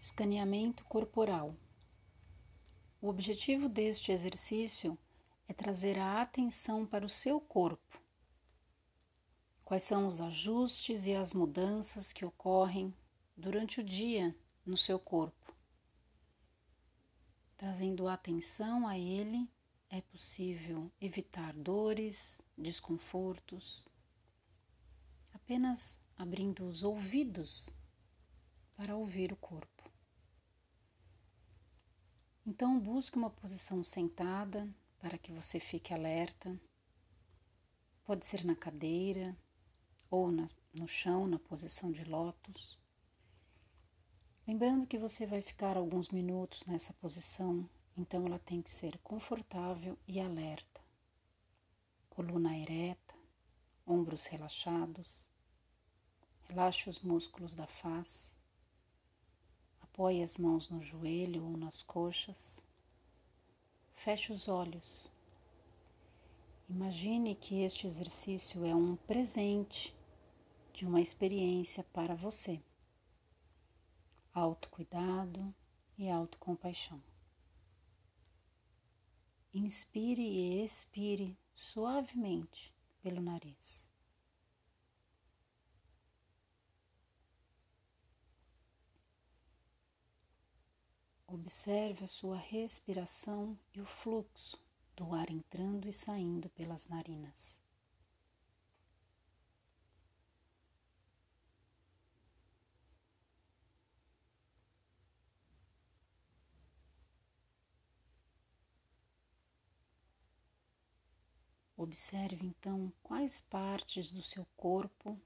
Escaneamento corporal. O objetivo deste exercício é trazer a atenção para o seu corpo. Quais são os ajustes e as mudanças que ocorrem durante o dia no seu corpo? Trazendo atenção a ele, é possível evitar dores, desconfortos, apenas abrindo os ouvidos para ouvir o corpo. Então, busque uma posição sentada para que você fique alerta. Pode ser na cadeira ou na, no chão, na posição de lótus. Lembrando que você vai ficar alguns minutos nessa posição, então ela tem que ser confortável e alerta. Coluna ereta, ombros relaxados. Relaxe os músculos da face. Apoie as mãos no joelho ou nas coxas. Feche os olhos. Imagine que este exercício é um presente de uma experiência para você. Autocuidado e autocompaixão. Inspire e expire suavemente pelo nariz. Observe a sua respiração e o fluxo do ar entrando e saindo pelas narinas. Observe então quais partes do seu corpo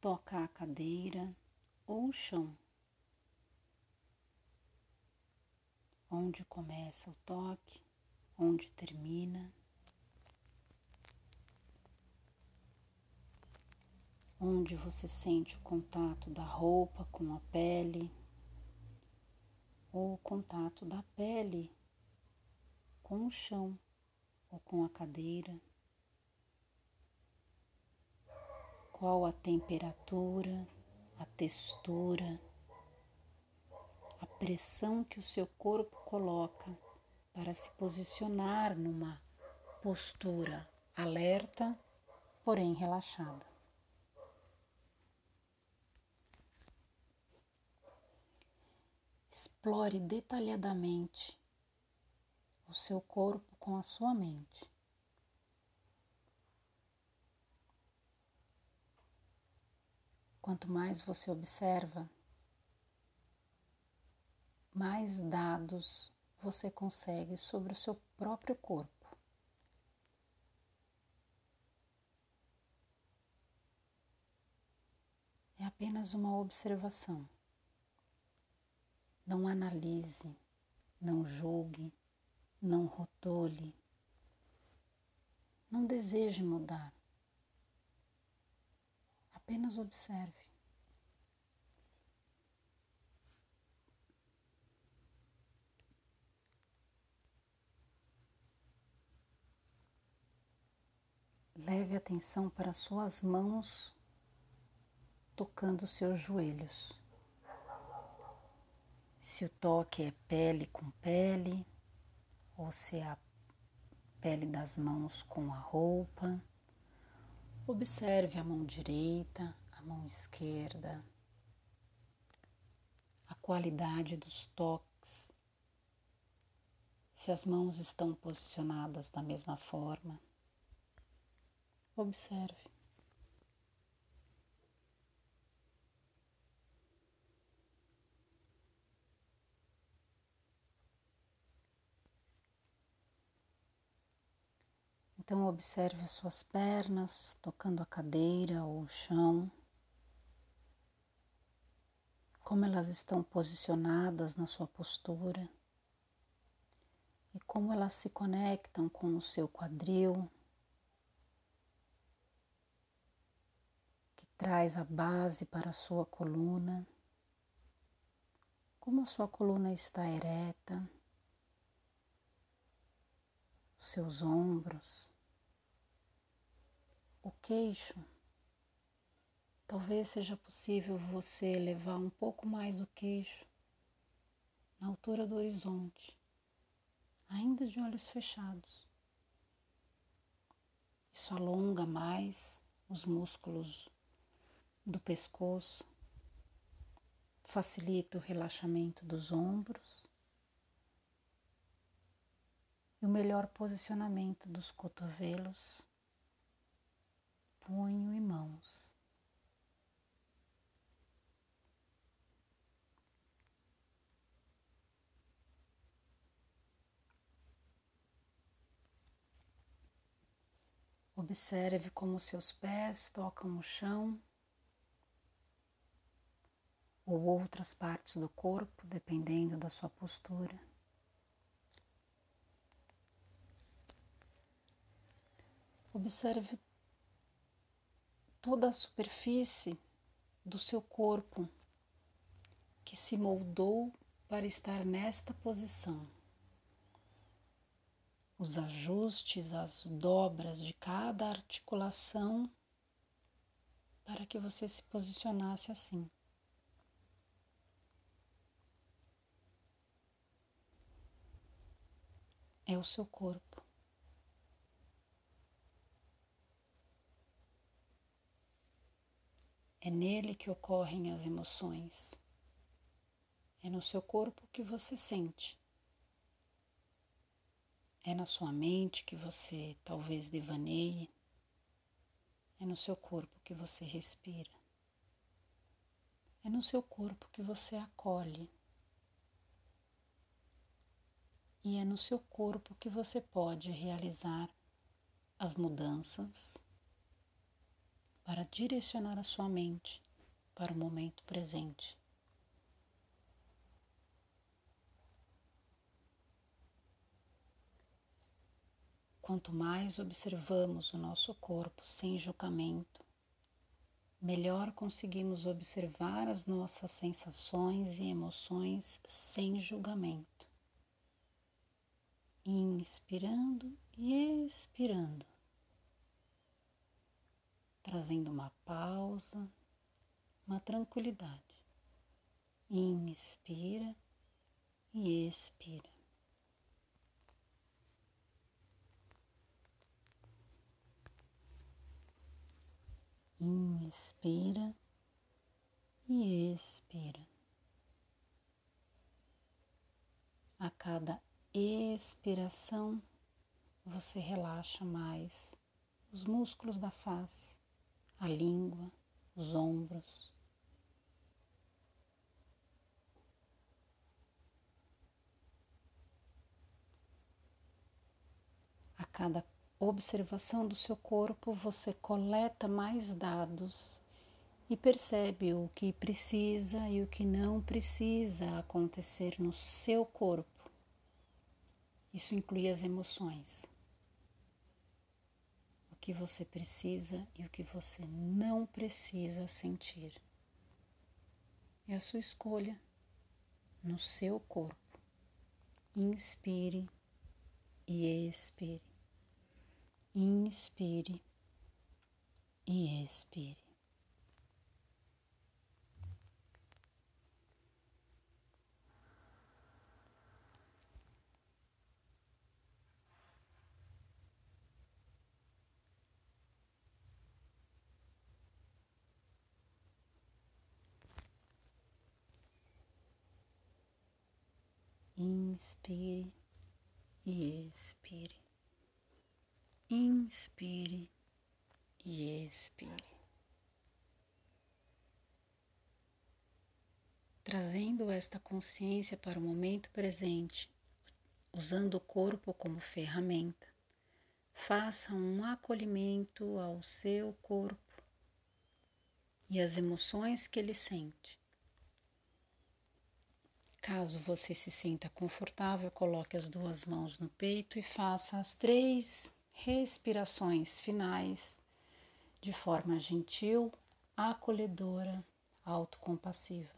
toca a cadeira ou o chão. Onde começa o toque, onde termina, onde você sente o contato da roupa com a pele, ou o contato da pele com o chão ou com a cadeira. Qual a temperatura, a textura pressão que o seu corpo coloca para se posicionar numa postura alerta, porém relaxada. Explore detalhadamente o seu corpo com a sua mente. Quanto mais você observa, mais dados você consegue sobre o seu próprio corpo. É apenas uma observação. Não analise, não julgue, não rotule, não deseje mudar. Apenas observe. Leve atenção para suas mãos tocando seus joelhos. Se o toque é pele com pele, ou se é a pele das mãos com a roupa. Observe a mão direita, a mão esquerda, a qualidade dos toques, se as mãos estão posicionadas da mesma forma. Observe. Então, observe as suas pernas tocando a cadeira ou o chão, como elas estão posicionadas na sua postura. E como elas se conectam com o seu quadril, traz a base para a sua coluna, como a sua coluna está ereta, os seus ombros, o queixo. Talvez seja possível você elevar um pouco mais o queixo na altura do horizonte, ainda de olhos fechados. Isso alonga mais os músculos do pescoço, facilita o relaxamento dos ombros e o melhor posicionamento dos cotovelos, punho e mãos. Observe como seus pés tocam o chão ou outras partes do corpo, dependendo da sua postura. Observe toda a superfície do seu corpo que se moldou para estar nesta posição. Os ajustes, as dobras de cada articulação para que você se posicionasse assim. É o seu corpo. É nele que ocorrem as emoções. É no seu corpo que você sente. É na sua mente que você talvez devaneie. É no seu corpo que você respira. É no seu corpo que você acolhe. E é no seu corpo que você pode realizar as mudanças para direcionar a sua mente para o momento presente. Quanto mais observamos o nosso corpo sem julgamento, melhor conseguimos observar as nossas sensações e emoções sem julgamento. Inspirando e expirando trazendo uma pausa, uma tranquilidade. Inspira e expira. Inspira e expira. A cada expiração, você relaxa mais os músculos da face, a língua, os ombros. A cada observação do seu corpo, você coleta mais dados e percebe o que precisa e o que não precisa acontecer no seu corpo. Isso inclui as emoções que você precisa e o que você não precisa sentir. É a sua escolha no seu corpo. Inspire e expire. Inspire e expire. Inspire e expire. Inspire e expire. Trazendo esta consciência para o momento presente, usando o corpo como ferramenta, faça um acolhimento ao seu corpo e às emoções que ele sente. Caso você se sinta confortável, coloque as duas mãos no peito e faça as três respirações finais de forma gentil, acolhedora, autocompassiva.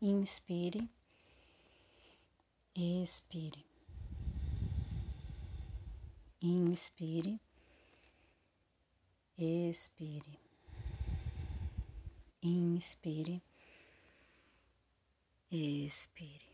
Inspire, expire. Inspire, expire. Inspire expire.